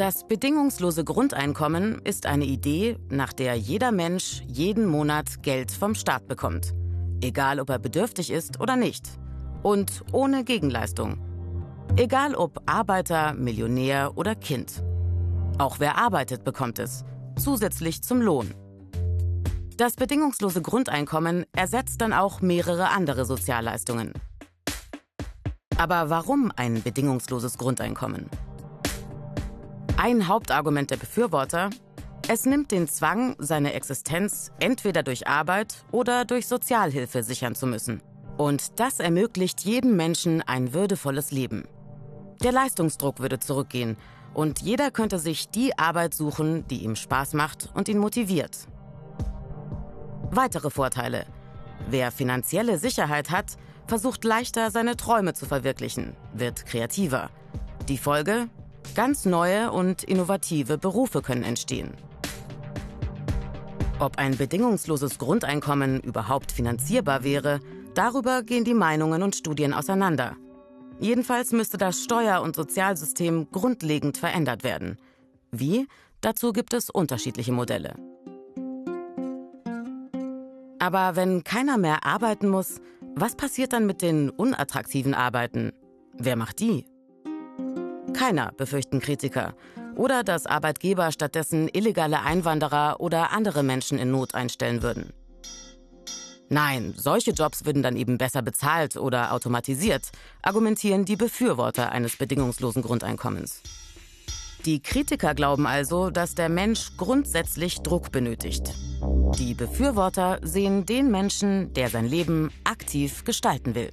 Das bedingungslose Grundeinkommen ist eine Idee, nach der jeder Mensch jeden Monat Geld vom Staat bekommt. Egal ob er bedürftig ist oder nicht. Und ohne Gegenleistung. Egal ob Arbeiter, Millionär oder Kind. Auch wer arbeitet, bekommt es. Zusätzlich zum Lohn. Das bedingungslose Grundeinkommen ersetzt dann auch mehrere andere Sozialleistungen. Aber warum ein bedingungsloses Grundeinkommen? Ein Hauptargument der Befürworter, es nimmt den Zwang, seine Existenz entweder durch Arbeit oder durch Sozialhilfe sichern zu müssen. Und das ermöglicht jedem Menschen ein würdevolles Leben. Der Leistungsdruck würde zurückgehen und jeder könnte sich die Arbeit suchen, die ihm Spaß macht und ihn motiviert. Weitere Vorteile. Wer finanzielle Sicherheit hat, versucht leichter seine Träume zu verwirklichen, wird kreativer. Die Folge? Ganz neue und innovative Berufe können entstehen. Ob ein bedingungsloses Grundeinkommen überhaupt finanzierbar wäre, darüber gehen die Meinungen und Studien auseinander. Jedenfalls müsste das Steuer- und Sozialsystem grundlegend verändert werden. Wie? Dazu gibt es unterschiedliche Modelle. Aber wenn keiner mehr arbeiten muss, was passiert dann mit den unattraktiven Arbeiten? Wer macht die? Keiner, befürchten Kritiker. Oder dass Arbeitgeber stattdessen illegale Einwanderer oder andere Menschen in Not einstellen würden. Nein, solche Jobs würden dann eben besser bezahlt oder automatisiert, argumentieren die Befürworter eines bedingungslosen Grundeinkommens. Die Kritiker glauben also, dass der Mensch grundsätzlich Druck benötigt. Die Befürworter sehen den Menschen, der sein Leben aktiv gestalten will.